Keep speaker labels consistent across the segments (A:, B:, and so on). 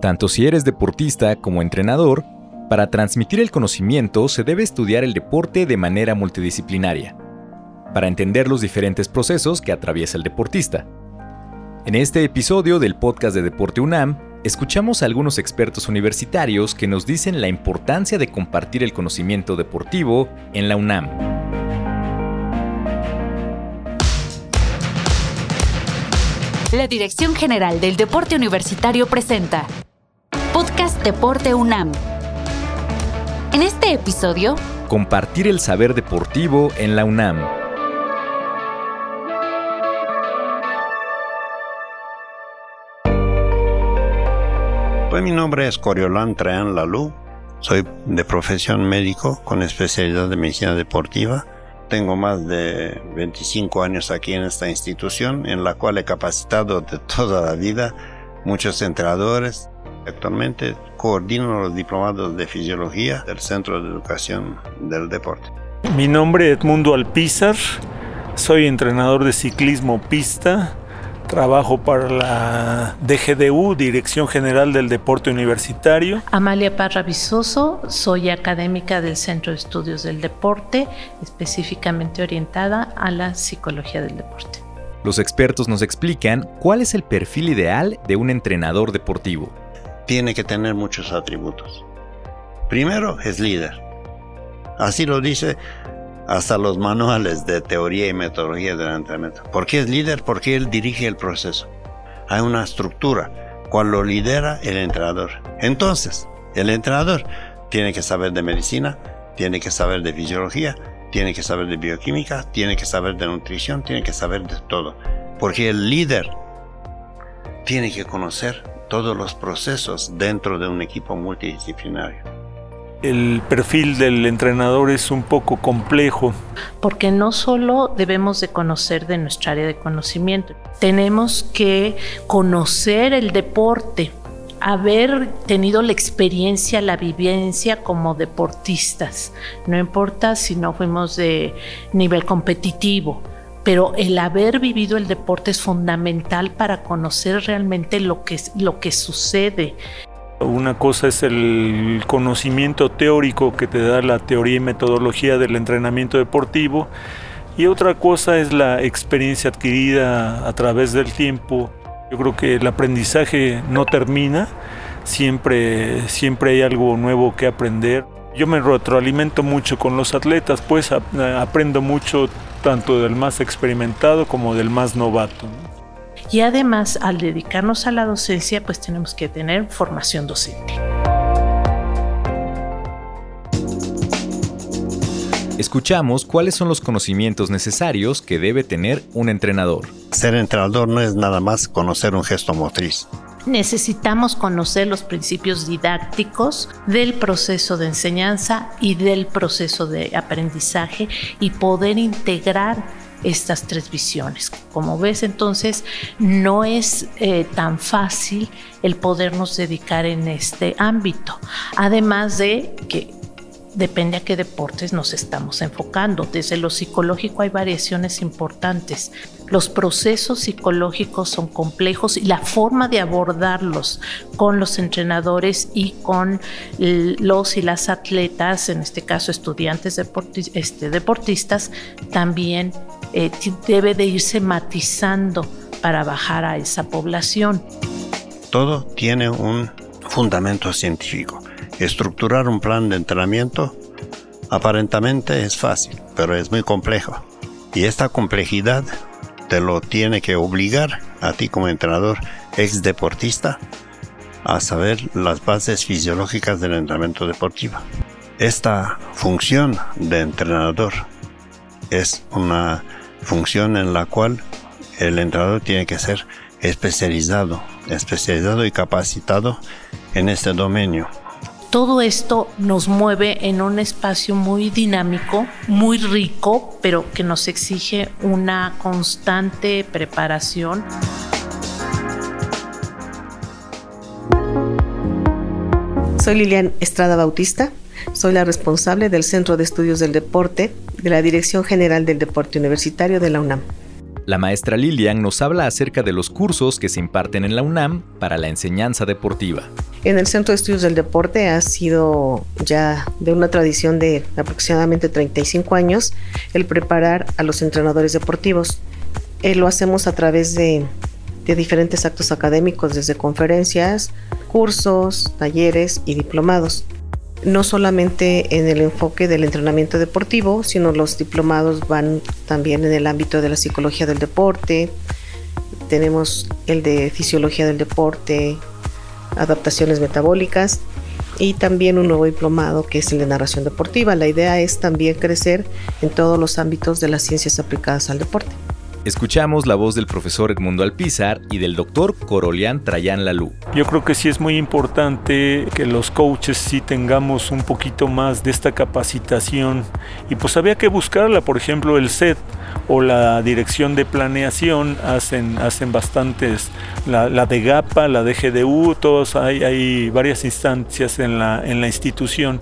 A: Tanto si eres deportista como entrenador, para transmitir el conocimiento se debe estudiar el deporte de manera multidisciplinaria, para entender los diferentes procesos que atraviesa el deportista. En este episodio del podcast de Deporte UNAM, escuchamos a algunos expertos universitarios que nos dicen la importancia de compartir el conocimiento deportivo en la UNAM.
B: La Dirección General del Deporte Universitario presenta Podcast Deporte UNAM. En este episodio,
A: Compartir el saber deportivo en la UNAM.
C: Pues mi nombre es Coriolán Trean Lalú. Soy de profesión médico con especialidad de medicina deportiva. Tengo más de 25 años aquí en esta institución en la cual he capacitado de toda la vida muchos entrenadores. Actualmente coordino los diplomados de fisiología del Centro de Educación del Deporte.
D: Mi nombre es Edmundo Alpizar, soy entrenador de ciclismo pista Trabajo para la DGDU, Dirección General del Deporte Universitario.
E: Amalia Parra Visoso, soy académica del Centro de Estudios del Deporte, específicamente orientada a la psicología del deporte.
A: Los expertos nos explican cuál es el perfil ideal de un entrenador deportivo.
C: Tiene que tener muchos atributos. Primero, es líder. Así lo dice hasta los manuales de teoría y metodología del entrenamiento. ¿Por qué es líder? Porque él dirige el proceso. Hay una estructura, cual lo lidera el entrenador. Entonces, el entrenador tiene que saber de medicina, tiene que saber de fisiología, tiene que saber de bioquímica, tiene que saber de nutrición, tiene que saber de todo. Porque el líder tiene que conocer todos los procesos dentro de un equipo multidisciplinario
D: el perfil del entrenador es un poco complejo.
E: Porque no solo debemos de conocer de nuestra área de conocimiento, tenemos que conocer el deporte, haber tenido la experiencia, la vivencia como deportistas. No importa si no fuimos de nivel competitivo, pero el haber vivido el deporte es fundamental para conocer realmente lo que, lo que sucede.
D: Una cosa es el conocimiento teórico que te da la teoría y metodología del entrenamiento deportivo y otra cosa es la experiencia adquirida a través del tiempo. Yo creo que el aprendizaje no termina, siempre, siempre hay algo nuevo que aprender. Yo me retroalimento mucho con los atletas, pues aprendo mucho tanto del más experimentado como del más novato.
E: Y además, al dedicarnos a la docencia, pues tenemos que tener formación docente.
A: Escuchamos cuáles son los conocimientos necesarios que debe tener un entrenador.
C: Ser entrenador no es nada más conocer un gesto motriz.
E: Necesitamos conocer los principios didácticos del proceso de enseñanza y del proceso de aprendizaje y poder integrar estas tres visiones. Como ves, entonces no es eh, tan fácil el podernos dedicar en este ámbito. Además de que depende a qué deportes nos estamos enfocando. Desde lo psicológico hay variaciones importantes. Los procesos psicológicos son complejos y la forma de abordarlos con los entrenadores y con los y las atletas, en este caso estudiantes este, deportistas, también eh, debe de irse matizando para bajar a esa población.
C: Todo tiene un fundamento científico. Estructurar un plan de entrenamiento aparentemente es fácil, pero es muy complejo. Y esta complejidad te lo tiene que obligar a ti como entrenador, ex deportista, a saber las bases fisiológicas del entrenamiento deportivo. Esta función de entrenador es una función en la cual el entrenador tiene que ser especializado, especializado y capacitado en este dominio.
E: Todo esto nos mueve en un espacio muy dinámico, muy rico, pero que nos exige una constante preparación.
F: Soy Lilian Estrada Bautista, soy la responsable del Centro de Estudios del Deporte de la Dirección General del Deporte Universitario de la UNAM.
A: La maestra Lilian nos habla acerca de los cursos que se imparten en la UNAM para la enseñanza deportiva.
F: En el Centro de Estudios del Deporte ha sido ya de una tradición de aproximadamente 35 años el preparar a los entrenadores deportivos. Eh, lo hacemos a través de, de diferentes actos académicos, desde conferencias, cursos, talleres y diplomados no solamente en el enfoque del entrenamiento deportivo, sino los diplomados van también en el ámbito de la psicología del deporte, tenemos el de fisiología del deporte, adaptaciones metabólicas y también un nuevo diplomado que es el de narración deportiva. La idea es también crecer en todos los ámbitos de las ciencias aplicadas al deporte.
A: Escuchamos la voz del profesor Edmundo Alpizar y del doctor Corolián Trayán Lalú.
D: Yo creo que sí es muy importante que los coaches sí tengamos un poquito más de esta capacitación y pues había que buscarla, por ejemplo el SET o la dirección de planeación hacen, hacen bastantes, la, de GAPA, la de GDU, todos hay, hay varias instancias en la, en la institución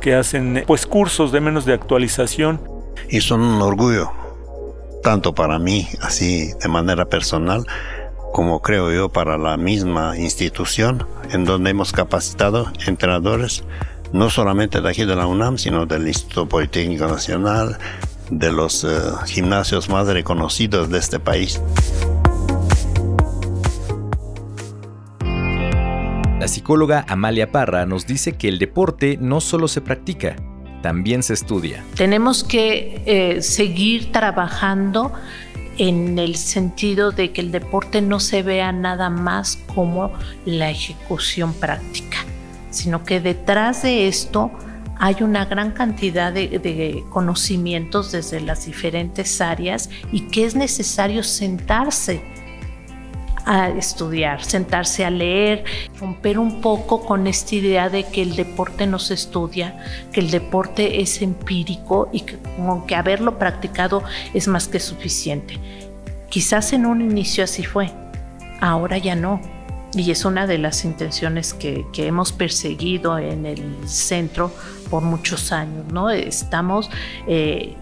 D: que hacen pues cursos de menos de actualización.
C: Y son un orgullo tanto para mí, así de manera personal, como creo yo para la misma institución en donde hemos capacitado entrenadores, no solamente de aquí de la UNAM, sino del Instituto Politécnico Nacional, de los eh, gimnasios más reconocidos de este país.
A: La psicóloga Amalia Parra nos dice que el deporte no solo se practica, también se estudia.
E: Tenemos que eh, seguir trabajando en el sentido de que el deporte no se vea nada más como la ejecución práctica, sino que detrás de esto hay una gran cantidad de, conocimientos desde las diferentes áreas y que es necesario sentarse a estudiar, sentarse a leer, romper un poco con esta idea de que el deporte no se estudia, que el deporte es empírico y que aunque haberlo practicado es más que suficiente. Quizás en un inicio así fue, ahora ya no. Y es una de las intenciones que, hemos perseguido en el centro por muchos años, ¿no? Estamos eh,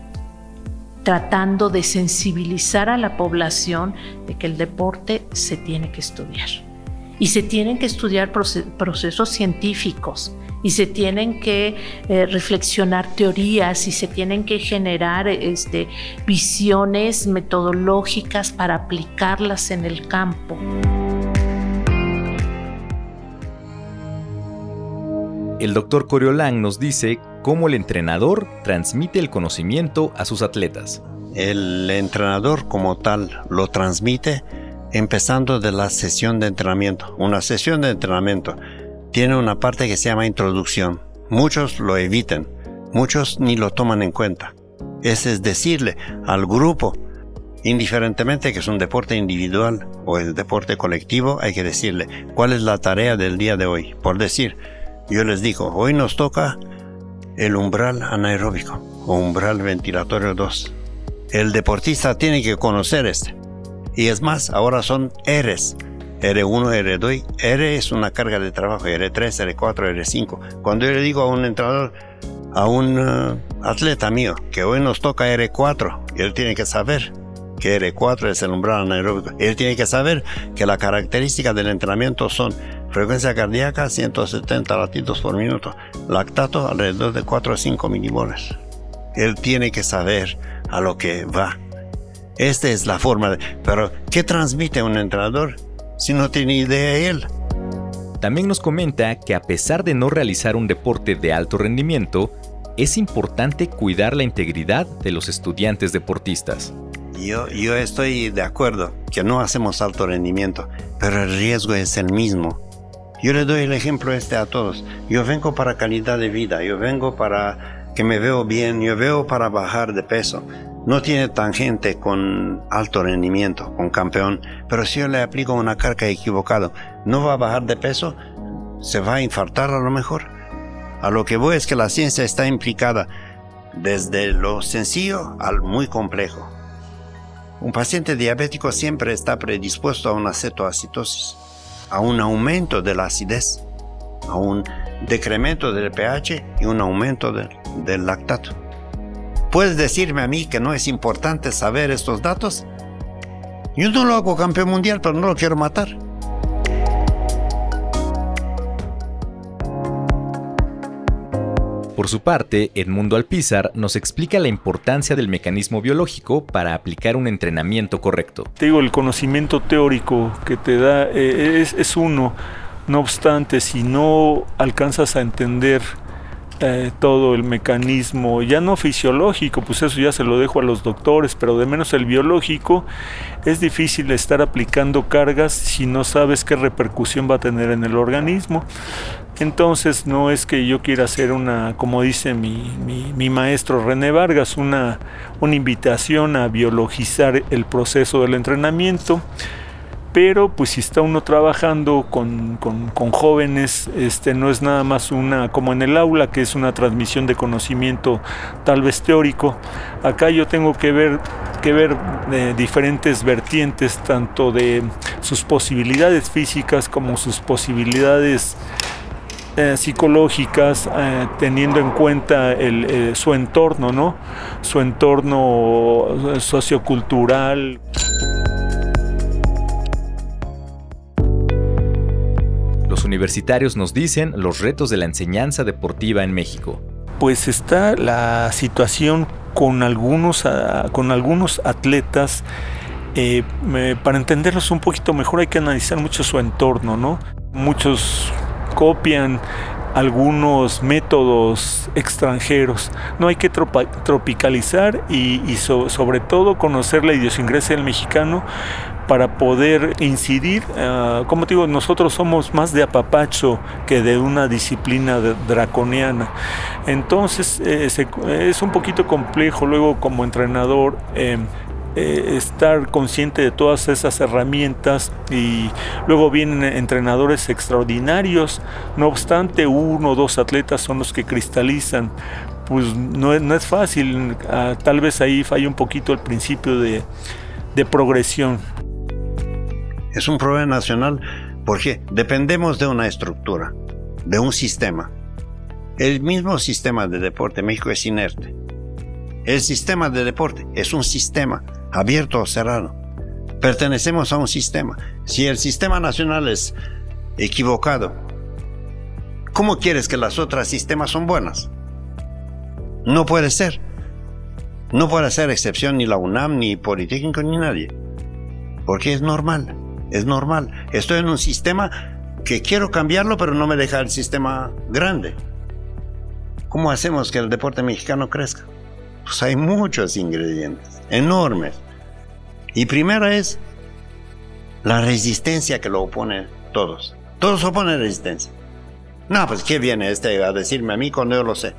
E: tratando de sensibilizar a la población de que el deporte se tiene que estudiar. Y se tienen que estudiar procesos científicos y se tienen que eh, reflexionar teorías y se tienen que generar este, visiones metodológicas para aplicarlas en el campo.
A: El doctor Coriolán nos dice cómo el entrenador transmite el conocimiento a sus atletas.
C: El entrenador como tal lo transmite empezando de la sesión de entrenamiento. Una sesión de entrenamiento tiene una parte que se llama introducción. Muchos lo evitan, muchos ni lo toman en cuenta. Ese es decirle al grupo, indiferentemente que es un deporte individual o el deporte colectivo, hay que decirle cuál es la tarea del día de hoy. Por decir, yo les digo, hoy nos toca el umbral anaeróbico o umbral ventilatorio 2. El deportista tiene que conocer este. Y es más, ahora son Rs. R1, R2, R es una carga de trabajo, R3, R4, R5. Cuando yo le digo a un entrenador, a un uh, atleta mío, que hoy nos toca R4, él tiene que saber que R4 es el umbral anaeróbico. Él tiene que saber que las características del entrenamiento son frecuencia cardíaca 170 latidos por minuto, lactato alrededor de 4 a 5 milimoles. Él tiene que saber a lo que va. Esta es la forma de... Pero, ¿qué transmite un entrenador si no tiene idea él?
A: También nos comenta que a pesar de no realizar un deporte de alto rendimiento, es importante cuidar la integridad de los estudiantes deportistas.
C: Yo, yo estoy de acuerdo que no hacemos alto rendimiento, pero el riesgo es el mismo. Yo le doy el ejemplo este a todos. Yo vengo para calidad de vida, yo vengo para que me veo bien, yo veo para bajar de peso. No tiene tangente con alto rendimiento, con campeón, pero si yo le aplico una carga equivocada, ¿no va a bajar de peso? ¿Se va a infartar a lo mejor? A lo que voy es que la ciencia está implicada desde lo sencillo al muy complejo. Un paciente diabético siempre está predispuesto a una cetoacidosis a un aumento de la acidez, a un decremento del pH y un aumento del lactato. ¿Puedes decirme a mí que no es importante saber estos datos? Yo no lo hago campeón mundial, pero no lo quiero matar.
A: Por su parte, Edmundo Alpizar nos explica la importancia del mecanismo biológico para aplicar un entrenamiento correcto.
D: Te digo, el conocimiento teórico que te da eh, es, uno. No obstante, si no alcanzas a entender eh, todo el mecanismo, ya no fisiológico, pues eso ya se lo dejo a los doctores, pero de menos el biológico, es difícil estar aplicando cargas si no sabes qué repercusión va a tener en el organismo. Entonces no es que yo quiera hacer una, como dice mi, mi maestro René Vargas, una, una invitación a biologizar el proceso del entrenamiento. Pero pues si está uno trabajando con, jóvenes, este, no es nada más una, como en el aula, que es una transmisión de conocimiento tal vez teórico, acá yo tengo que ver, que ver eh, diferentes vertientes, tanto de sus posibilidades físicas como sus posibilidades eh, psicológicas, eh, teniendo en cuenta su entorno, ¿no? Su entorno sociocultural.
A: universitarios nos dicen los retos de la enseñanza deportiva en México.
D: Pues está la situación con algunos, ah, con algunos atletas. Eh, para entenderlos un poquito mejor hay que analizar mucho su entorno, ¿no? Muchos copian algunos métodos extranjeros. No hay que tropicalizar y, sobre todo conocer la idiosincrasia del mexicano para poder incidir. Ah, como te digo, nosotros somos más de apapacho que de una disciplina draconiana. Entonces eh, es un poquito complejo luego como entrenador. Em, eh, estar consciente de todas esas herramientas y luego vienen entrenadores extraordinarios, no obstante uno o dos atletas son los que cristalizan, pues no, es fácil, ah, tal vez ahí falla un poquito el principio de, de progresión.
C: Es un problema nacional porque dependemos de una estructura, de un sistema. El mismo sistema de deporte México es inerte. El sistema de deporte es un sistema abierto o cerrado. Pertenecemos a un sistema. Si el sistema nacional es equivocado, ¿cómo quieres que las otras sistemas son buenas? No puede ser. No puede ser excepción ni la UNAM, ni Politécnico, ni nadie. Porque es normal es normal. Estoy en un sistema que quiero cambiarlo, pero no me deja el sistema grande. ¿Cómo hacemos que el deporte mexicano crezca? Pues hay muchos ingredientes, enormes. Y primera es la resistencia que lo oponen todos. Todos oponen resistencia. No, pues ¿qué viene este a decirme a mí cuando yo lo sé?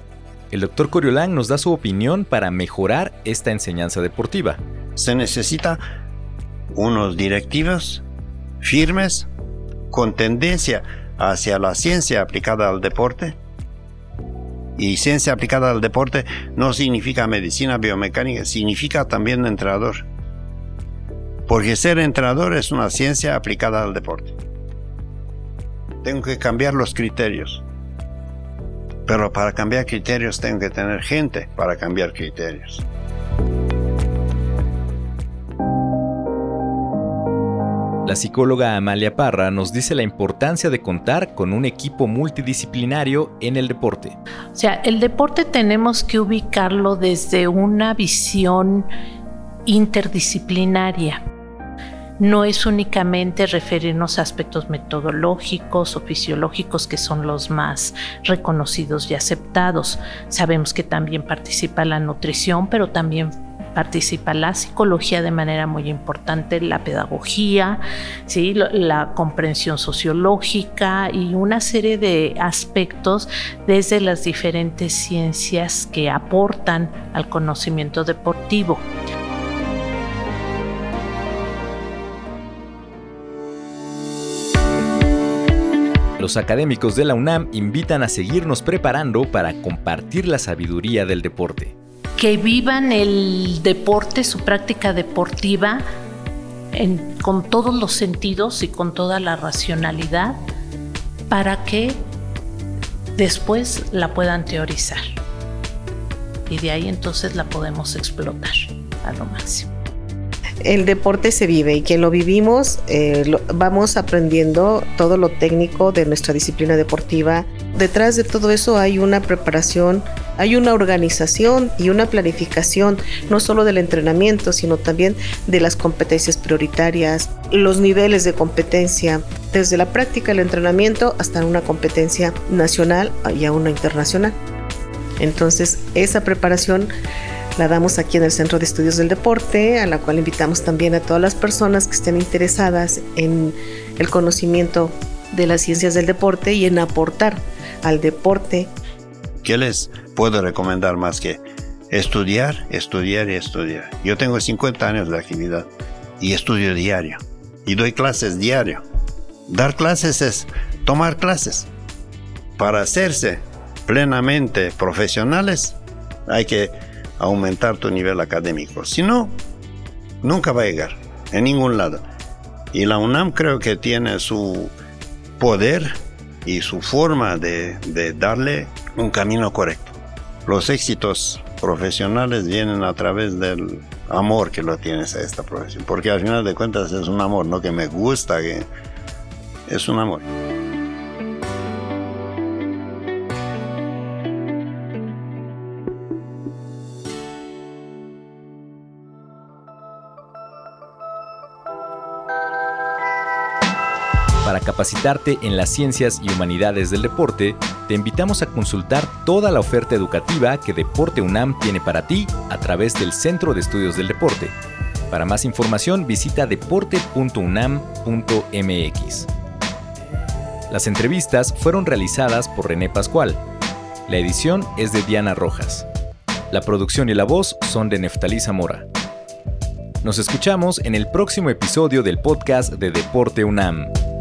A: El doctor Coriolán nos da su opinión para mejorar esta enseñanza deportiva.
C: Se necesita unos directivos firmes, con tendencia hacia la ciencia aplicada al deporte. Y ciencia aplicada al deporte no significa medicina biomecánica, significa también entrenador. Porque ser entrenador es una ciencia aplicada al deporte. Tengo que cambiar los criterios. Pero para cambiar criterios tengo que tener gente para cambiar criterios.
A: La psicóloga Amalia Parra nos dice la importancia de contar con un equipo multidisciplinario en el deporte.
E: O sea, el deporte tenemos que ubicarlo desde una visión interdisciplinaria. No es únicamente referirnos a aspectos metodológicos o fisiológicos que son los más reconocidos y aceptados. Sabemos que también participa la nutrición, pero también participa la psicología de manera muy importante, la pedagogía, ¿sí? la comprensión sociológica y una serie de aspectos desde las diferentes ciencias que aportan al conocimiento deportivo.
A: Los académicos de la UNAM invitan a seguirnos preparando para compartir la sabiduría del deporte
E: que vivan el deporte, su práctica deportiva, con todos los sentidos y con toda la racionalidad, para que después la puedan teorizar. Y de ahí entonces la podemos explotar a lo máximo.
F: el deporte se vive y quien lo vivimos eh, vamos aprendiendo todo lo técnico de nuestra disciplina deportiva. Detrás de todo eso hay una preparación, hay una organización y una planificación, no solo del entrenamiento, sino también de las competencias prioritarias, los niveles de competencia, desde la práctica del entrenamiento hasta una competencia nacional y a una internacional. Entonces, esa preparación la damos aquí en el Centro de Estudios del Deporte, a la cual invitamos también a todas las personas que estén interesadas en el conocimiento de las ciencias del deporte y en aportar al deporte.
C: ¿Qué les puedo recomendar más que estudiar, estudiar y estudiar? Yo tengo 50 años de actividad y estudio diario y doy clases diario. Dar clases es tomar clases. Para hacerse plenamente profesionales hay que aumentar tu nivel académico. Si no, nunca va a llegar en ningún lado. Y la UNAM creo que tiene su poder y su forma de, darle un camino correcto. Los éxitos profesionales vienen a través del amor que lo tienes a esta profesión, porque al final de cuentas es un amor, no que me gusta, que es un amor.
A: Capacitarte en las ciencias y humanidades del deporte, te invitamos a consultar toda la oferta educativa que Deporte UNAM tiene para ti a través del Centro de Estudios del Deporte. Para más información visita deporte.unam.mx. Las entrevistas fueron realizadas por René Pascual. La edición es de Diana Rojas. La producción y la voz son de Neftalí Zamora. Nos escuchamos en el próximo episodio del podcast de Deporte UNAM.